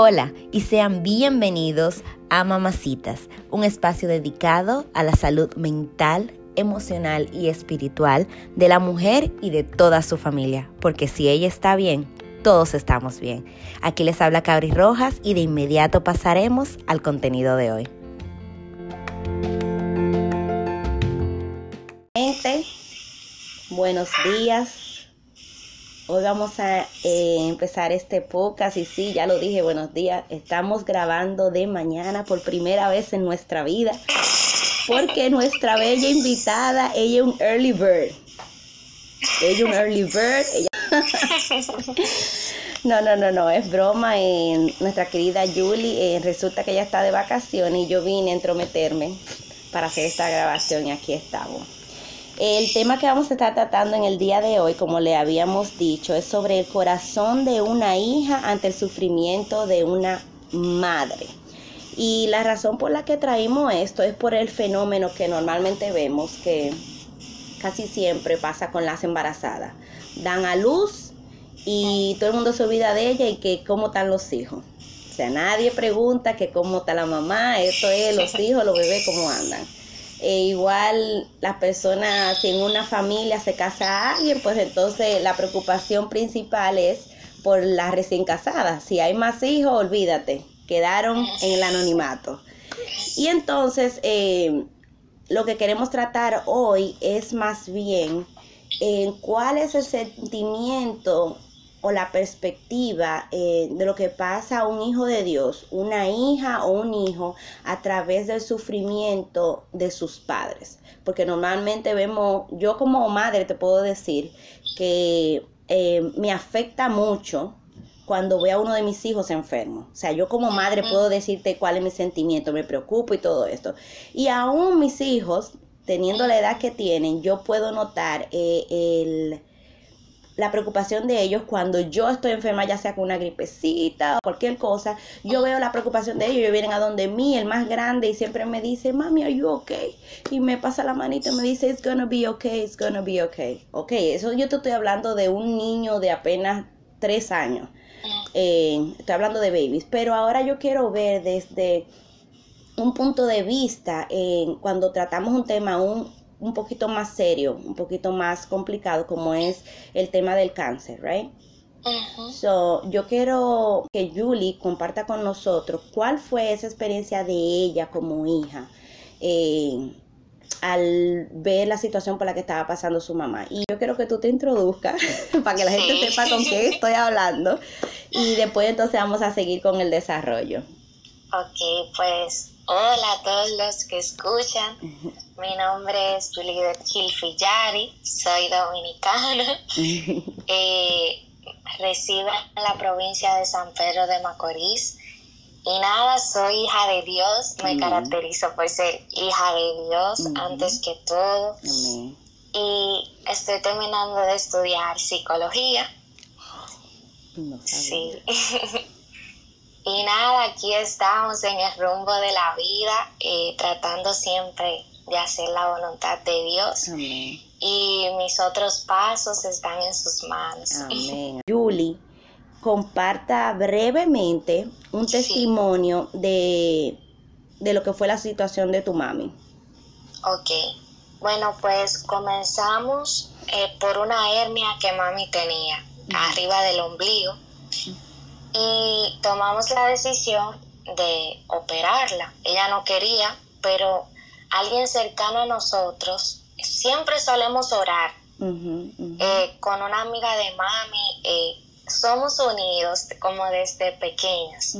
Hola y sean bienvenidos a Mamacitas, un espacio dedicado a la salud mental, emocional y espiritual de la mujer y de toda su familia, porque si ella está bien, todos estamos bien. Aquí les habla Cabri Rojas y de inmediato pasaremos al contenido de hoy. Gente, buenos días, Hoy vamos a eh, empezar este podcast y sí, ya lo dije, buenos días. Estamos grabando de mañana por primera vez en nuestra vida porque nuestra bella invitada, ella es un early bird. Ella es un early bird. No, no, no, no, es broma. nuestra querida Julie, eh, resulta que ella está de vacaciones y yo vine a entrometerme para hacer esta grabación y aquí estamos. El tema que vamos a estar tratando en el día de hoy, como le habíamos dicho, es sobre el corazón de una hija ante el sufrimiento de una madre. Y la razón por la que traímos esto es por el fenómeno que normalmente vemos que casi siempre pasa con las embarazadas. Dan a luz y todo el mundo se olvida de ella y que cómo están los hijos. O sea, nadie pregunta que cómo está la mamá, esto es los hijos, los bebés, cómo andan. E igual las personas, si en una familia se casa alguien, pues entonces la preocupación principal es por las recién casadas. Si hay más hijos, olvídate, quedaron en el anonimato. Y entonces eh, lo que queremos tratar hoy es más bien en cuál es el sentimiento o la perspectiva eh, de lo que pasa a un hijo de Dios, una hija o un hijo a través del sufrimiento de sus padres. Porque normalmente vemos, yo como madre te puedo decir que eh, me afecta mucho cuando veo a uno de mis hijos enfermo. O sea, yo como madre puedo decirte cuál es mi sentimiento, me preocupo y todo esto. Y aún mis hijos, teniendo la edad que tienen, yo puedo notar eh, el la preocupación de ellos cuando yo estoy enferma, ya sea con una gripecita o cualquier cosa, yo veo la preocupación de ellos, ellos vienen a donde mí, el más grande, y siempre me dice, mami, are you okay? Y me pasa la manita y me dice, it's gonna be okay, it's gonna be okay. Ok, eso yo te estoy hablando de un niño de apenas tres años. Eh, estoy hablando de babies, pero ahora yo quiero ver desde un punto de vista en cuando tratamos un tema, un, un poquito más serio, un poquito más complicado, como es el tema del cáncer, right? So, yo quiero que Julie comparta con nosotros cuál fue esa experiencia de ella como hija eh, al ver la situación por la que estaba pasando su mamá. Y yo quiero que tú te introduzcas para que la gente sepa con qué estoy hablando y después entonces vamos a seguir con el desarrollo. Ok, pues Hola a todos los que escuchan. Mi nombre es Juliet Gilfillari, soy dominicana. eh, resido en la provincia de San Pedro de Macorís. Y nada, soy hija de Dios. Me caracterizo por ser hija de Dios antes que todo. Y estoy terminando de estudiar psicología. sí. Y nada, aquí estamos en el rumbo de la vida, eh, tratando siempre de hacer la voluntad de Dios. Amén. Y mis otros pasos están en sus manos. Amén. Julie, comparta brevemente un testimonio de, lo que fue la situación de tu mami. Ok. Bueno, pues comenzamos eh, por una hernia que mami tenía arriba del ombligo y tomamos la decisión de operarla. Ella no quería, pero alguien cercano a nosotros, siempre solemos orar eh, con una amiga de mami, eh, somos unidos como desde pequeñas.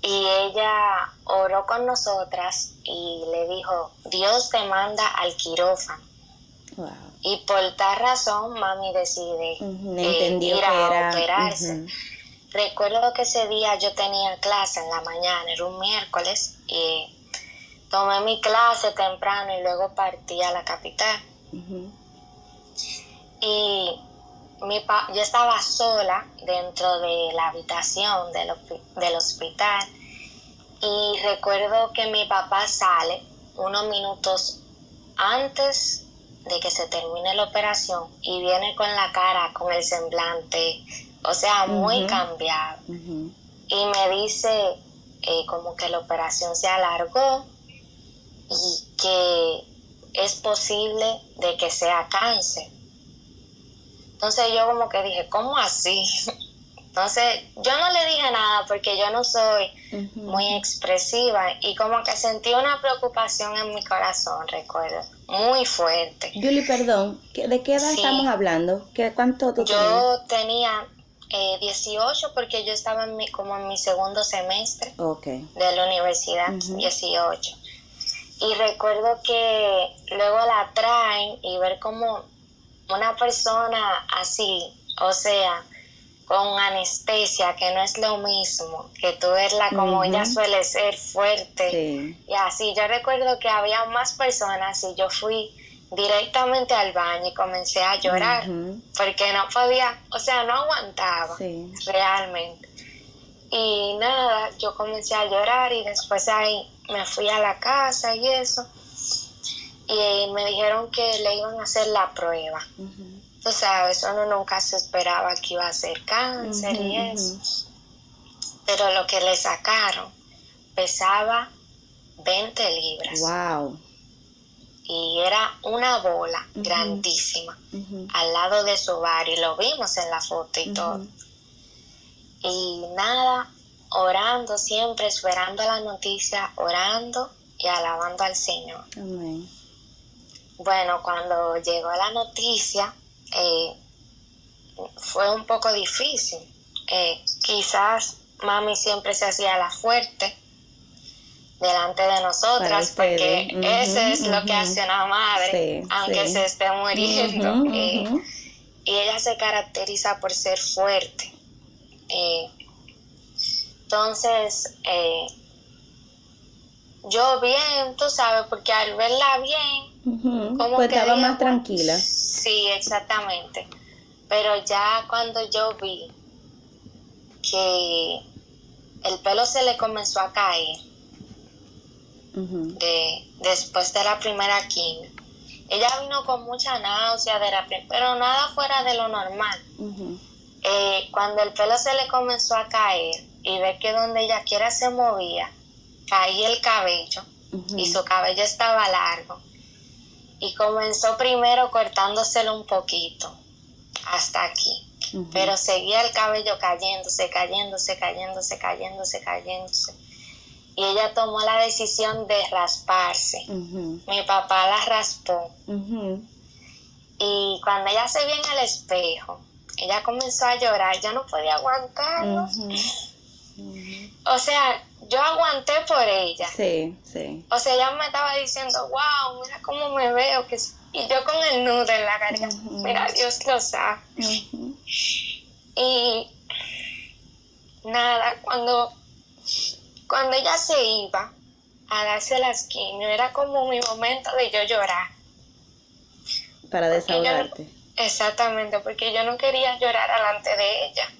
Y ella oró con nosotras y le dijo, Dios te manda al quirófano. Y por tal razón mami decide eh, ir a operarse. Recuerdo que ese día yo tenía clase en la mañana, era un miércoles, y tomé mi clase temprano y luego partí a la capital. Y mi yo estaba sola dentro de la habitación del, del hospital y recuerdo que mi papá sale unos minutos antes de que se termine la operación y viene con la cara, con el semblante o sea, muy cambiado. y me dice eh, como que la operación se alargó y que es posible de que sea cáncer. Entonces yo como que dije, ¿cómo así? Entonces yo no le dije nada porque yo no soy muy expresiva y como que sentí una preocupación en mi corazón, recuerdo, muy fuerte. Julie, perdón, ¿de qué edad estamos hablando? ¿Qué, ¿Cuánto tú Yo tenía eh, 18 porque yo estaba en mi, como en mi segundo semestre de la universidad, 18. Y recuerdo que luego la traen y ver como una persona así, o sea, con anestesia, que no es lo mismo, que tú verla como ella suele ser fuerte. Y así, yo recuerdo que había más personas y yo fui directamente al baño y comencé a llorar porque no podía, o sea, no aguantaba realmente. Y nada, yo comencé a llorar y después ahí me fui a la casa y eso. Y me dijeron que le iban a hacer la prueba. Tú sabes, uno nunca se esperaba que iba a ser cáncer y eso. Pero lo que le sacaron pesaba 20 libras. Wow. Y era una bola grandísima al lado de su bar y lo vimos en la foto y todo. Y nada, orando siempre, esperando la noticia, orando y alabando al Señor. Bueno, cuando llegó la noticia, eh, fue un poco difícil. Eh, quizás mami siempre se hacía la fuerte delante de nosotras, porque eso es lo que hace una madre, aunque se esté muriendo. Eh, y ella se caracteriza por ser fuerte. Entonces, yo bien, tú sabes, porque al verla bien, como pues estaba más tranquila. Sí, exactamente. Pero ya cuando yo vi que el pelo se le comenzó a caer de, después de la primera quimio, ella vino con mucha náusea, de la, pero nada fuera de lo normal. Eh, cuando el pelo se le comenzó a caer y ve que donde ella quiera se movía, caía el cabello y su cabello estaba largo. Y comenzó primero cortándoselo un poquito, hasta aquí. Pero seguía el cabello cayéndose, cayéndose, cayéndose, cayéndose, cayéndose. Y ella tomó la decisión de rasparse. Mi papá la raspó. Y cuando ella se vio en el espejo, ella comenzó a llorar. Yo no podía aguantarlo. O sea, yo aguanté por ella. Sí, sí. O sea, ella me estaba diciendo, wow, mira cómo me veo. Que... Y yo con el nudo en la garganta, mira, Dios lo sabe. Y nada, cuando, cuando ella se iba a darse la quimio, era como mi momento de yo llorar. Para desahogarte. Exactamente, porque yo no quería llorar delante de ella.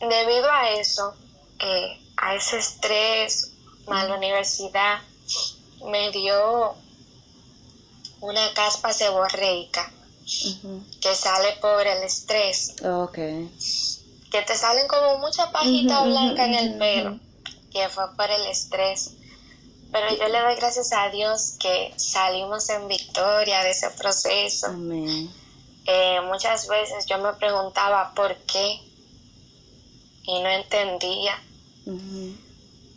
Debido a eso, eh, a ese estrés, a la universidad, me dio una caspa seborreica que sale por el estrés. Que te salen como mucha pajita blanca en el pelo, que fue por el estrés. Pero yo le doy gracias a Dios que salimos en victoria de ese proceso. Eh, muchas veces yo me preguntaba por qué y no entendía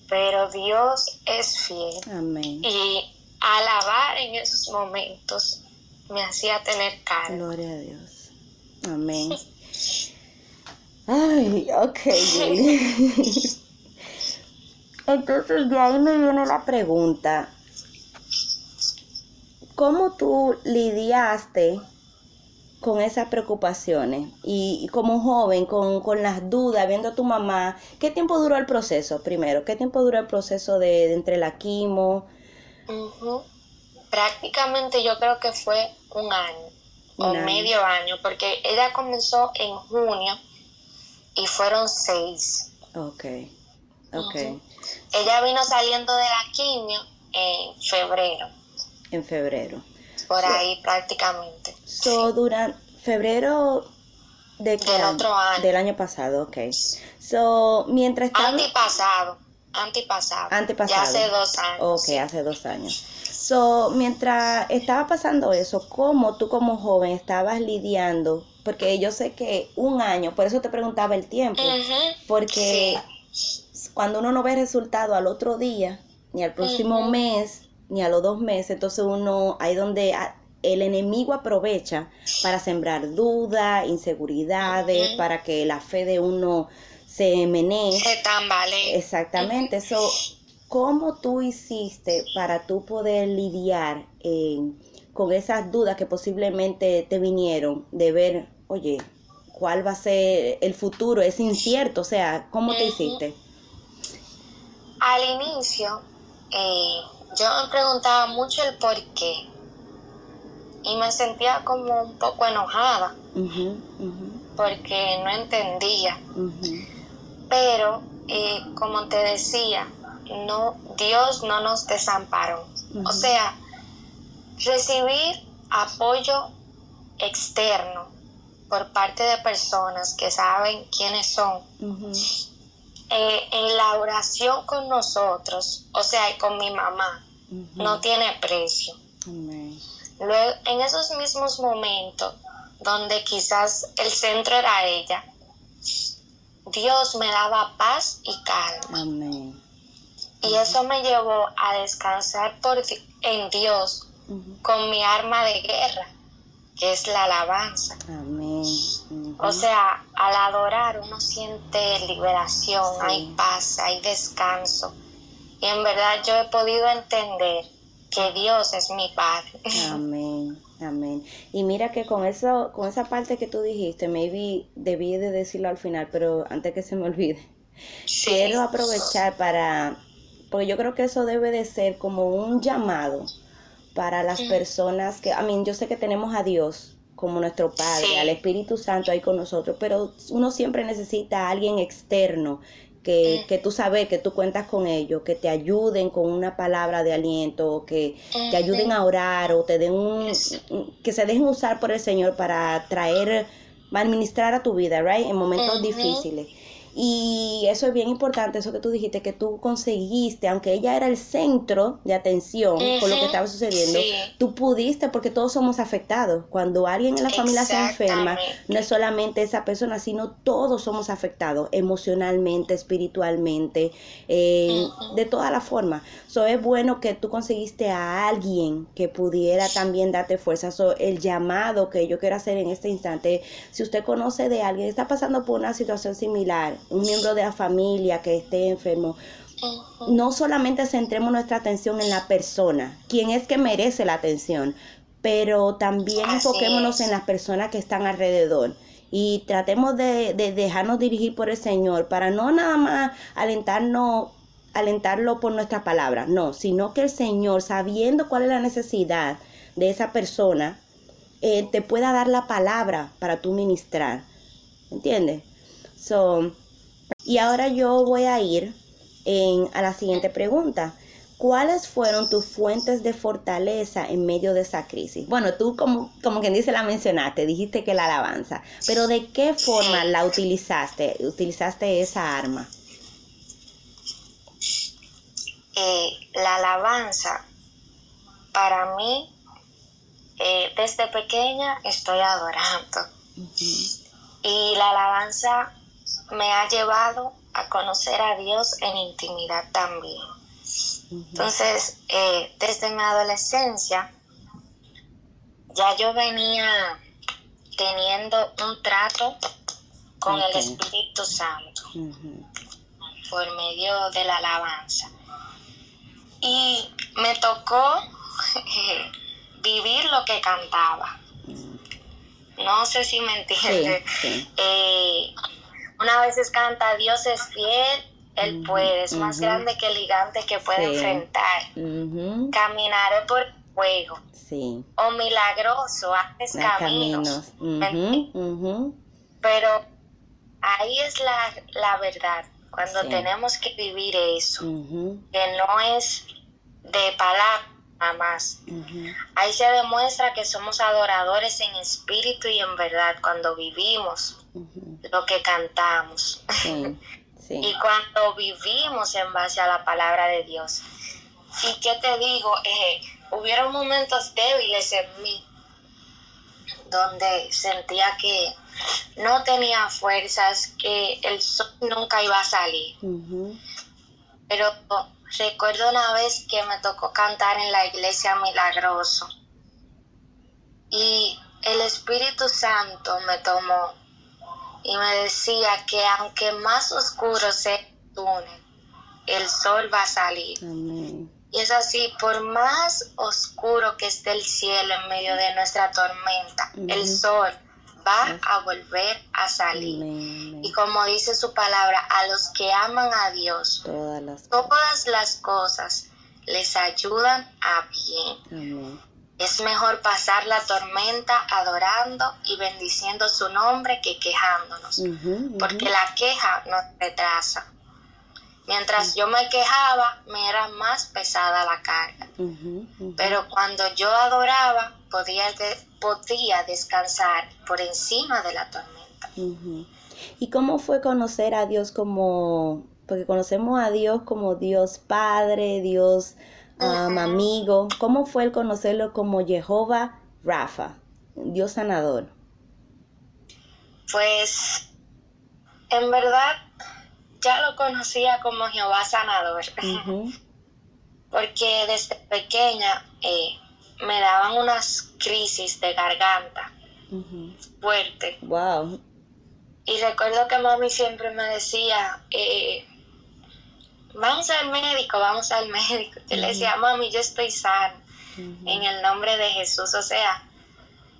pero Dios es fiel. Amén. Y alabar en esos momentos me hacía tener calma. Gloria a Dios. Amén. Ay, ok. Entonces de ahí me viene la pregunta. ¿Cómo tú lidiaste con esas preocupaciones y, como joven, con, las dudas, viendo a tu mamá, ¿qué tiempo duró el proceso primero? ¿Qué tiempo duró el proceso de, entre la quimo? Prácticamente yo creo que fue un año o medio año, porque ella comenzó en junio y fueron seis. Ok, ok. Ella vino saliendo de la quimio en febrero. En febrero por ahí prácticamente. So, durante febrero de del otro año. Del año pasado, ok. So, mientras estaba... Antipasado, antipasado. Antepasado. Ya hace dos años. Ok, sí. hace dos años. So, mientras estaba pasando eso, ¿cómo tú como joven estabas lidiando? Porque yo sé que un año, por eso te preguntaba el tiempo, porque cuando uno no ve resultado al otro día, ni al próximo mes, ni a los dos meses, entonces uno, ahí donde el enemigo aprovecha para sembrar dudas, inseguridades, para que la fe de uno se menee. Se tambalea. Exactamente, eso. ¿Cómo tú hiciste para tú poder lidiar eh, con esas dudas que posiblemente te vinieron de ver, oye, cuál va a ser el futuro? Es incierto, o sea, ¿cómo te hiciste? Al inicio, eh, yo me preguntaba mucho el por qué. Y me sentía como un poco enojada porque no entendía. Pero, eh, como te decía, no, Dios no nos desamparó. O sea, recibir apoyo externo por parte de personas que saben quiénes son eh, en la oración con nosotros, o sea, y con mi mamá, no tiene precio. Amén. Luego, en esos mismos momentos donde quizás el centro era ella, Dios me daba paz y calma. Amén. Y eso me llevó a descansar por, en Dios con mi arma de guerra, que es la alabanza. Amén. O sea, al adorar uno siente liberación, Sí. hay paz, hay descanso. Y en verdad yo he podido entender que Dios es mi Padre. Amén, amén. Y mira que con eso, con esa parte que tú dijiste, maybe debí de decirlo al final, pero antes que se me olvide, Sí. quiero aprovechar para, porque yo creo que eso debe de ser como un llamado para las Mm. personas que, a mí, yo sé que tenemos a Dios como nuestro Padre, Sí. al Espíritu Santo ahí con nosotros, pero uno siempre necesita a alguien externo que, Mm. que tú sabes que tú cuentas con ellos, que te ayuden con una palabra de aliento, o que te ayuden a orar o te den un, Yes. que se dejen usar por el Señor para traer, administrar a tu vida, right, en momentos difíciles. Y eso es bien importante, eso que tú dijiste, que tú conseguiste, aunque ella era el centro de atención con lo que estaba sucediendo, Sí. tú pudiste porque todos somos afectados. Cuando alguien en la familia se enferma, no es solamente esa persona, sino todos somos afectados emocionalmente, espiritualmente, eh, de todas las formas. So, es bueno que tú conseguiste a alguien que pudiera también darte fuerza. So, el llamado que yo quiero hacer en este instante, si usted conoce de alguien que está pasando por una situación similar, un miembro de la familia que esté enfermo, no solamente centremos nuestra atención en la persona, quien es que merece la atención, pero también Así enfoquémonos es. en las personas que están alrededor y tratemos de, de dejarnos dirigir por el Señor para no nada más alentarnos alentarlo por nuestras palabras, no, sino que el Señor, sabiendo cuál es la necesidad de esa persona, eh, te pueda dar la palabra para tú ministrar. ¿Entiendes? So, y ahora yo voy a ir en, a la siguiente pregunta. ¿Cuáles fueron tus fuentes de fortaleza en medio de esa crisis? Bueno, tú como, como quien dice la mencionaste, dijiste que la alabanza, pero ¿de qué forma la utilizaste? ¿Utilizaste esa arma? Eh, la alabanza, para mí, eh, desde pequeña estoy adorando. Y la alabanza me ha llevado a conocer a Dios en intimidad también. Entonces, eh, desde mi adolescencia, ya yo venía teniendo un trato con el Espíritu Santo por medio de la alabanza. Y me tocó eh, vivir lo que cantaba. No sé si me Sí, entiendes. sí. Eh, una vez canta Dios es fiel, Él puede, es más grande que el gigante que puede Sí. enfrentar. Ujú, Caminaré por fuego, Sí. o milagroso, haces caminos. Pero ahí es la, la verdad, cuando Sí. tenemos que vivir eso, que no es de palabra, jamás. Ahí se demuestra que somos adoradores en espíritu y en verdad cuando vivimos lo que cantamos. y cuando vivimos en base a la palabra de Dios. Y qué te digo, eh, hubieron momentos débiles en mí donde sentía que no tenía fuerzas, que el sol nunca iba a salir. Pero recuerdo una vez que me tocó cantar en la iglesia milagroso y el Espíritu Santo me tomó y me decía que aunque más oscuro sea el túnel, el sol va a salir. Y es así, por más oscuro que esté el cielo en medio de nuestra tormenta, el sol va a volver a salir. Y como dice su palabra, a los que aman a Dios, todas las, cosas les ayudan a bien. Es mejor pasar la tormenta adorando y bendiciendo su nombre que quejándonos, porque la queja nos retrasa. Mientras yo me quejaba, me era más pesada la carga. Pero cuando yo adoraba, podía, podía descansar por encima de la tormenta. ¿Y cómo fue conocer a Dios como, porque conocemos a Dios como Dios Padre, Dios amigo? ¿Cómo fue el conocerlo como Jehová Rafa, Dios sanador? Pues, en verdad, ya lo conocía como Jehová sanador, porque desde pequeña eh, me daban unas crisis de garganta fuerte. Wow. Y recuerdo que mami siempre me decía, eh, vamos al médico, vamos al médico. Yo le decía, mami, yo estoy sano en el nombre de Jesús. O sea,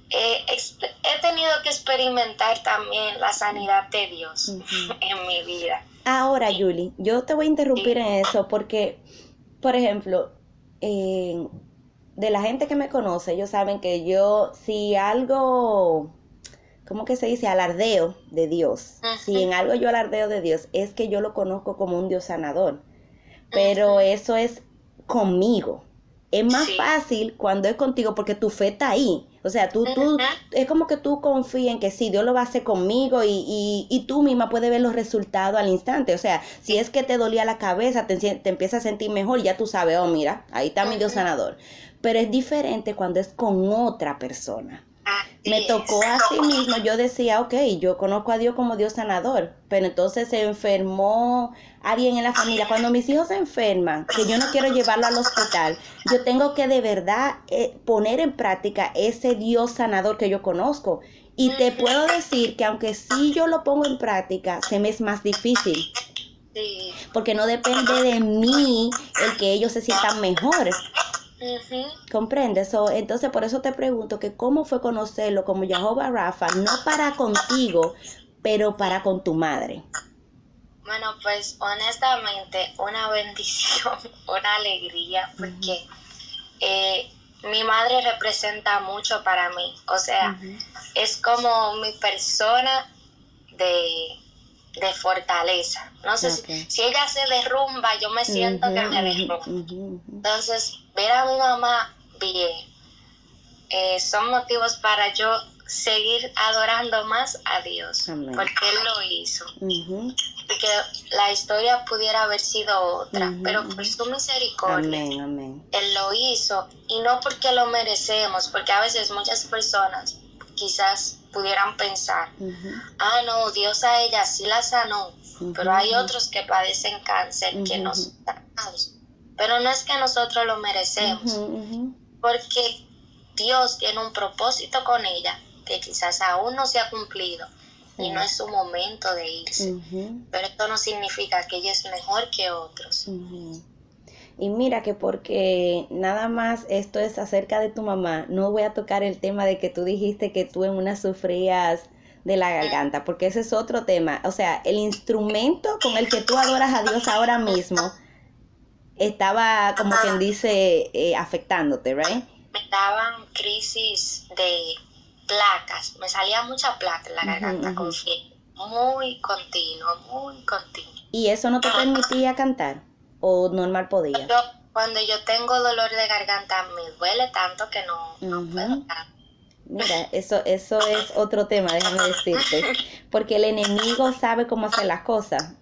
he tenido que experimentar también la sanidad de Dios en mi vida. Ahora, Julie, yo te voy a interrumpir en eso porque, por ejemplo, de la gente que me conoce, ellos saben que yo, si algo, ¿cómo que se dice? Alardeo de Dios. Si en algo yo alardeo de Dios, es que yo lo conozco como un Dios sanador. Pero eso es conmigo. Es más fácil cuando es contigo porque tu fe está ahí. O sea, tú, tú, es como que tú confías en que sí, Dios lo va a hacer conmigo y, y, tú misma puedes ver los resultados al instante. O sea, si es que te dolía la cabeza, te, te empiezas a sentir mejor, ya tú sabes, oh, mira, ahí está mi Dios sanador. Pero es diferente cuando es con otra persona me tocó así mismo, yo decía, ok, yo conozco a Dios como Dios sanador, pero entonces se enfermó alguien en la familia. Cuando mis hijos se enferman, que yo no quiero llevarlo al hospital, yo tengo que de verdad eh, poner en práctica ese Dios sanador que yo conozco. Y te puedo decir que aunque sí yo lo pongo en práctica, se me es más difícil. Porque no depende de mí el que ellos se sientan mejores ¿Comprendes? entonces por eso te pregunto que cómo fue conocerlo como Jehová Rafa, no para contigo, pero para con tu madre. Bueno, pues honestamente una bendición, una alegría, porque eh, mi madre representa mucho para mí. O sea, es como mi persona de, fortaleza. No sé si, si, ella se derrumba, yo me siento que me derrumba. Entonces, ver a mi mamá bien eh, son motivos para yo seguir adorando más a Dios, porque Él lo hizo. Porque la historia pudiera haber sido otra, pero por su misericordia, Él lo hizo y no porque lo merecemos, porque a veces muchas personas quizás pudieran pensar, ah, no, Dios a ella sí la sanó, pero hay otros que padecen cáncer que no son sanados. Pero no es que nosotros lo merecemos, porque Dios tiene un propósito con ella que quizás aún no se ha cumplido y no es su momento de irse. Pero esto no significa que ella es mejor que otros. Y mira que porque nada más esto es acerca de tu mamá, no voy a tocar el tema de que tú dijiste que tú en una sufrías de la garganta, porque ese es otro tema. O sea, el instrumento con el que tú adoras a Dios ahora mismo estaba, como quien dice, eh, afectándote, ¿right? Me daban crisis de placas, me salía mucha placa en la garganta con muy continuo, muy continuo. ¿Y eso no te permitía cantar? ¿O normal podía? Yo cuando yo tengo dolor de garganta me duele tanto que no, no puedo Mira, eso, eso es otro tema, déjame decirte. Porque el enemigo sabe cómo hacer las cosas.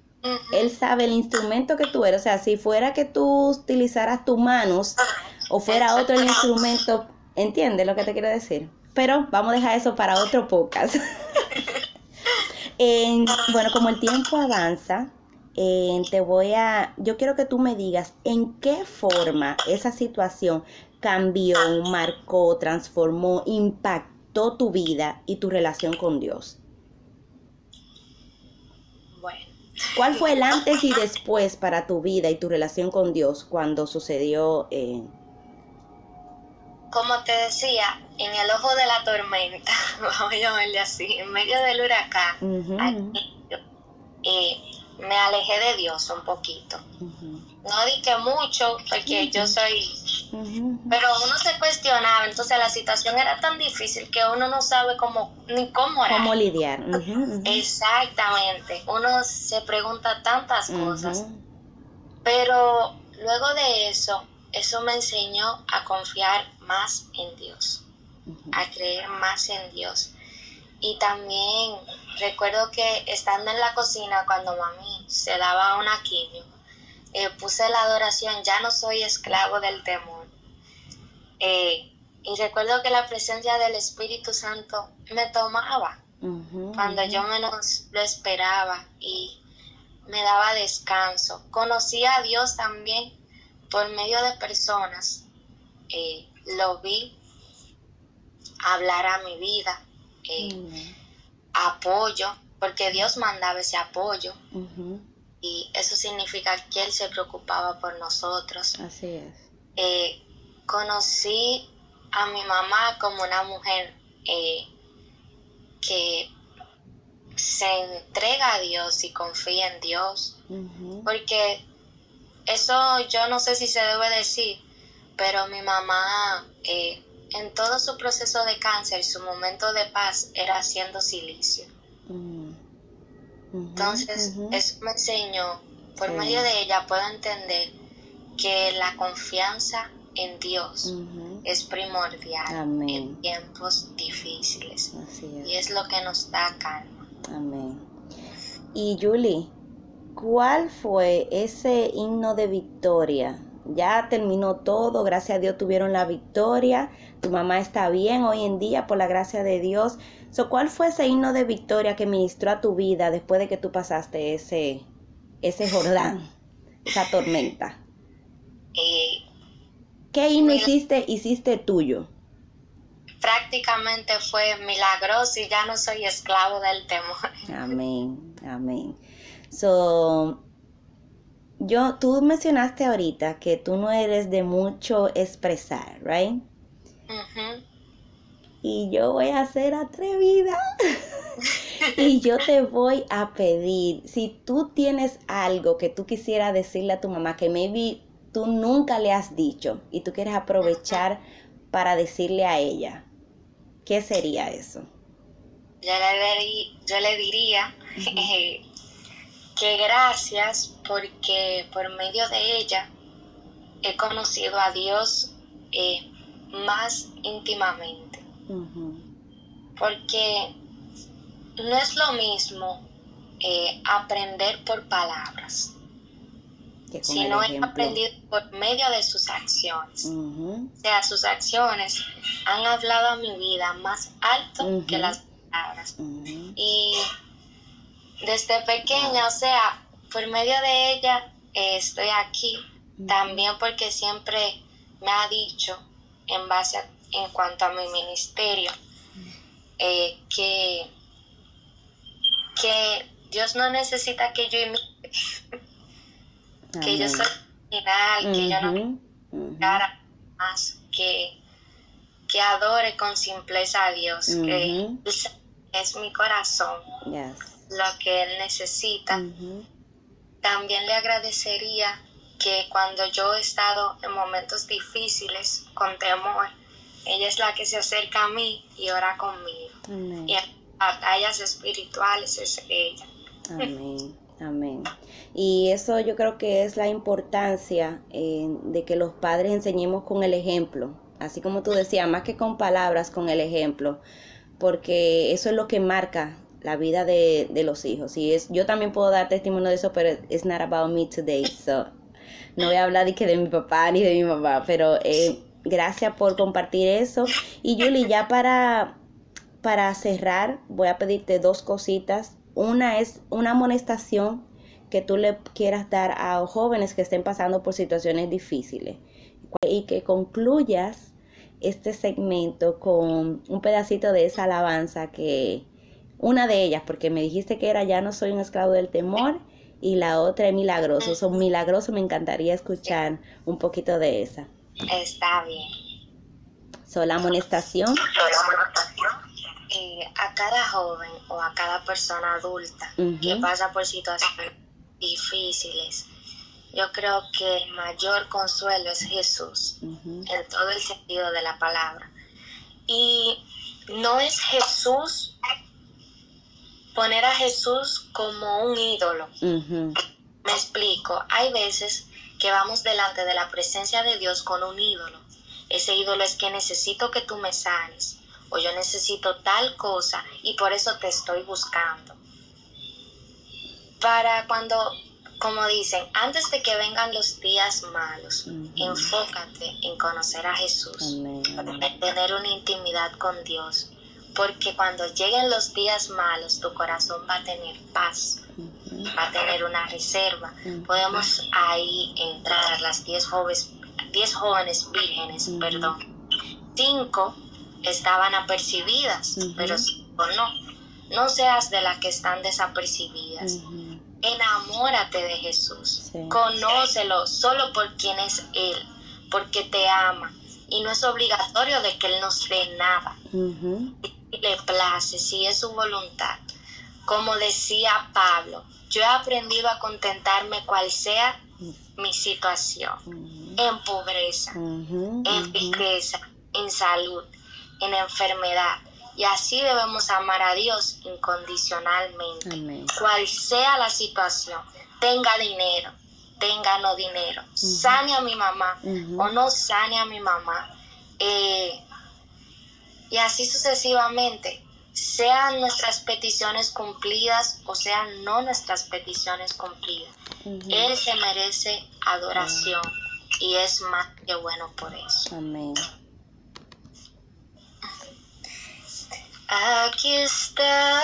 Él sabe el instrumento que tú eres. O sea, si fuera que tú utilizaras tus manos o fuera otro el instrumento, ¿entiendes lo que te quiero decir? Pero vamos a dejar eso para otro podcast. bueno, como el tiempo avanza, te voy a, yo quiero que tú me digas en qué forma esa situación cambió, marcó, transformó, impactó tu vida y tu relación con Dios. Bueno. ¿Cuál fue el antes y después para tu vida y tu relación con Dios cuando sucedió? Eh... Como te decía, en el ojo de la tormenta, vamos a llamarle así, en medio del huracán, eh, me alejé de Dios un poquito. No di que mucho, porque yo soy... Pero uno se cuestionaba, entonces la situación era tan difícil que uno no sabe cómo, ni cómo orar. Cómo lidiar. Exactamente, uno se pregunta tantas cosas. Pero luego de eso, eso me enseñó a confiar más en Dios, a creer más en Dios. Y también recuerdo que estando en la cocina cuando mami se daba una quimio, eh, puse la adoración, ya no soy esclavo del temor. Eh, y recuerdo que la presencia del Espíritu Santo me tomaba cuando yo menos lo esperaba y me daba descanso. Conocí a Dios también por medio de personas. Eh, lo vi hablar a mi vida eh, apoyo, porque Dios mandaba ese apoyo. Y eso significa que Él se preocupaba por nosotros. Así es. Eh, conocí a mi mamá como una mujer eh, que se entrega a Dios y confía en Dios. Porque eso yo no sé si se debe decir, pero mi mamá en todo su proceso de cáncer, su momento de paz era haciendo silicio. Mm. Entonces, eso me enseñó, por medio de ella puedo entender que la confianza en Dios es primordial en tiempos difíciles. Y es lo que nos da calma. Amén. Y Julie, ¿cuál fue ese himno de victoria ya terminó todo, gracias a Dios tuvieron la victoria, tu mamá está bien hoy en día por la gracia de Dios. So, ¿Cuál fue ese himno de victoria que ministró a tu vida después de que tú pasaste ese, ese Jordán, esa tormenta? Eh, ¿Qué himno hiciste, hiciste tuyo? Prácticamente fue milagroso y ya no soy esclavo del temor. Amén, amén. So, yo, tú mencionaste ahorita que tú no eres de mucho expresar, right? Y yo voy a ser atrevida. y yo te voy a pedir, si tú tienes algo que tú quisieras decirle a tu mamá que maybe tú nunca le has dicho y tú quieres aprovechar para decirle a ella, ¿qué sería eso? Yo le, yo le diría que gracias porque por medio de ella he conocido a Dios eh, más íntimamente. Porque no es lo mismo eh, aprender por palabras, sino he aprendido por medio de sus acciones. O sea, sus acciones han hablado a mi vida más alto que las palabras. Y desde pequeña, o sea, por medio de ella eh, estoy aquí, también porque siempre me ha dicho, en base a, en cuanto a mi ministerio, eh, que, que Dios no necesita que yo imite, que yo soy final, que yo no cara más, que, que adore con simpleza a Dios, que es mi corazón lo que él necesita. También le agradecería que cuando yo he estado en momentos difíciles, con temor, ella es la que se acerca a mí y ora conmigo. Y en batallas espirituales es ella. Amén. Amén. Y eso yo creo que es la importancia eh, de que los padres enseñemos con el ejemplo, así como tú decías, más que con palabras, con el ejemplo, porque eso es lo que marca la vida de, de los hijos. Y es, yo también puedo dar testimonio de eso, pero it's not about me today, so no voy a hablar de que de mi papá ni de mi mamá, pero eh, gracias por compartir eso. Y Julie, ya para, para cerrar, voy a pedirte dos cositas. Una es una amonestación que tú le quieras dar a jóvenes que estén pasando por situaciones difíciles y que concluyas este segmento con un pedacito de esa alabanza que una de ellas, porque me dijiste que era ya no soy un esclavo del temor y la otra es milagroso. Son milagroso, me encantaría escuchar un poquito de esa. Está bien. So, la amonestación. Eh, a cada joven o a cada persona adulta que pasa por situaciones difíciles, yo creo que el mayor consuelo es Jesús, en todo el sentido de la palabra. Y no es Jesús poner a Jesús como un ídolo. Me explico, hay veces que vamos delante de la presencia de Dios con un ídolo. Ese ídolo es que necesito que tú me sanes o yo necesito tal cosa y por eso te estoy buscando. Para cuando, como dicen, antes de que vengan los días malos, enfócate en conocer a Jesús, en tener una intimidad con Dios porque cuando lleguen los días malos tu corazón va a tener paz, va a tener una reserva. Podemos ahí entrar las 10 jóvenes, diez jóvenes vírgenes, perdón. Cinco estaban apercibidas, pero cinco no. No seas de las que están desapercibidas. Enamórate de Jesús. Conócelo solo por quien es Él, porque te ama. Y no es obligatorio de que Él nos dé nada le place, si es su voluntad. Como decía Pablo, yo he aprendido a contentarme cual sea mi situación, en pobreza, en riqueza, en salud, en enfermedad. Y así debemos amar a Dios incondicionalmente, cual sea la situación, tenga dinero, tenga no dinero, sane a mi mamá o no sane a mi mamá. Eh, y así sucesivamente, sean nuestras peticiones cumplidas o sean no nuestras peticiones cumplidas. Él se merece adoración y es más que bueno por eso. Amén. Aquí estás,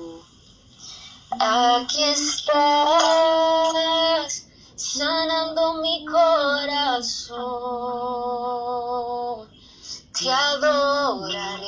Aquí estás sanando mi corazón. Te adoraré,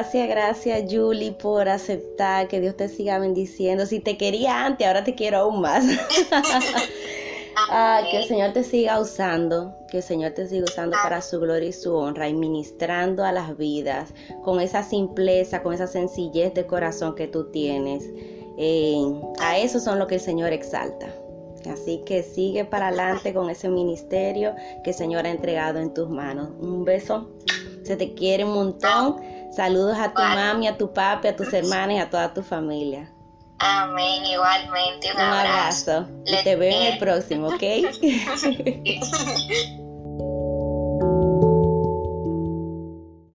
Gracias, gracias Julie por aceptar, que Dios te siga bendiciendo. Si te quería antes, ahora te quiero aún más. ah, que el Señor te siga usando, que el Señor te siga usando para su gloria y su honra y ministrando a las vidas con esa simpleza, con esa sencillez de corazón que tú tienes. Eh, a eso son lo que el Señor exalta. Así que sigue para adelante con ese ministerio que el Señor ha entregado en tus manos. Un beso, se te quiere un montón. Saludos a tu mami, a tu papi, a tus hermanos y a toda tu familia. Amén, igualmente. Un, abrazo. Y te veo en el próximo, ¿ok?